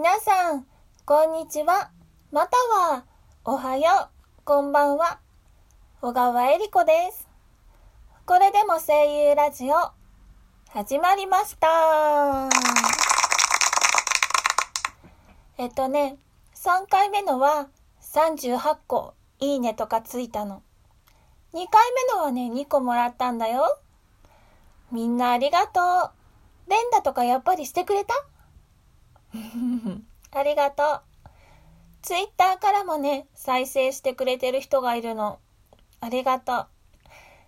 皆さん、こんにちは。または、おはよう、こんばんは。小川恵理子です。これでも声優ラジオ、始まりました。えっとね、3回目のは38個いいねとかついたの。2回目のはね、2個もらったんだよ。みんなありがとう。連打とかやっぱりしてくれた？ありがとう。ツイッターからもね、再生してくれてる人がいるの。ありがとう。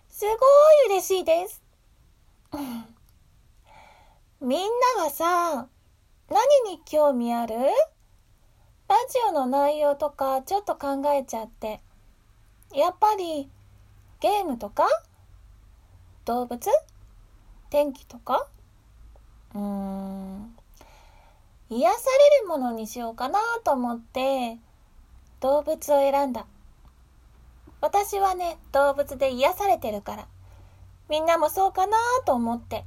すごい嬉しいです。みんなはさ、何に興味ある？ラジオの内容とかちょっと考えちゃって。やっぱり、ゲームとか？動物？天気とか？うーん。癒されるものにしようかなと思って、動物を選んだ。私はね、動物で癒されてるから。みんなもそうかなと思って。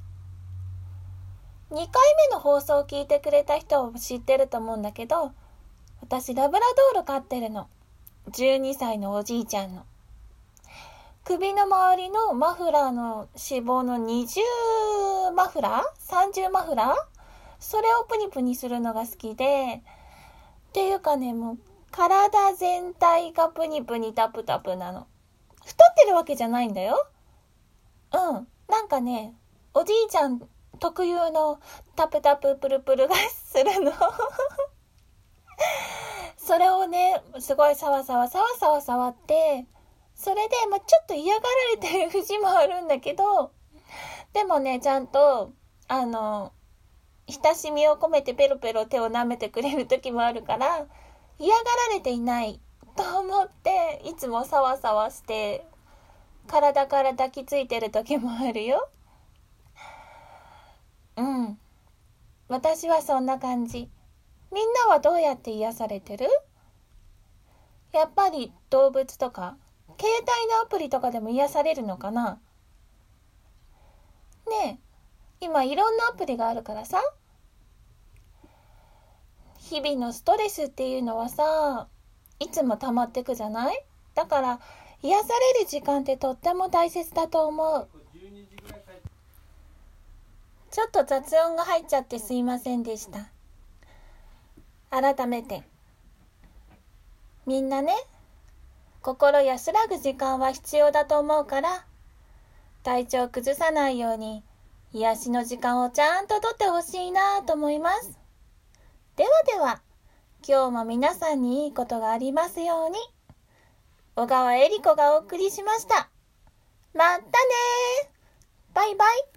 2回目の放送を聞いてくれた人は知ってると思うんだけど、私ラブラドール飼ってるの。12歳のおじいちゃんの。首の周りのマフラーの脂肪の20マフラー ?30 マフラー？それをプニプニするのが好きで、っていうかね、もう体全体がプニプニタプタプなの。太ってるわけじゃないんだよ。うん。なんかね、おじいちゃん特有のタプタププルプルがするの。それをね、すごいサワサワサワサワ触って、それで、まあ、ちょっと嫌がられてる節もあるんだけど、でもね、ちゃんと、あの、親しみを込めてペロペロ手を舐めてくれる時もあるから、嫌がられていないと思って、いつもサワサワして、体から抱きついてる時もあるよ。うん。私はそんな感じ。みんなはどうやって癒されてる？やっぱり動物とか、携帯のアプリとかでも癒されるのかな？ねえ、今いろんなアプリがあるからさ。日々のストレスっていうのはさ、いつも溜まってくじゃない？だから、癒される時間ってとっても大切だと思う。ちょっと雑音が入っちゃってすいませんでした。改めて。みんなね、心安らぐ時間は必要だと思うから、体調崩さないように、癒しの時間をちゃんととってほしいなと思います。ではでは、今日も皆さんにいいことがありますように。小川恵理子がお送りしました。またねーバイバイ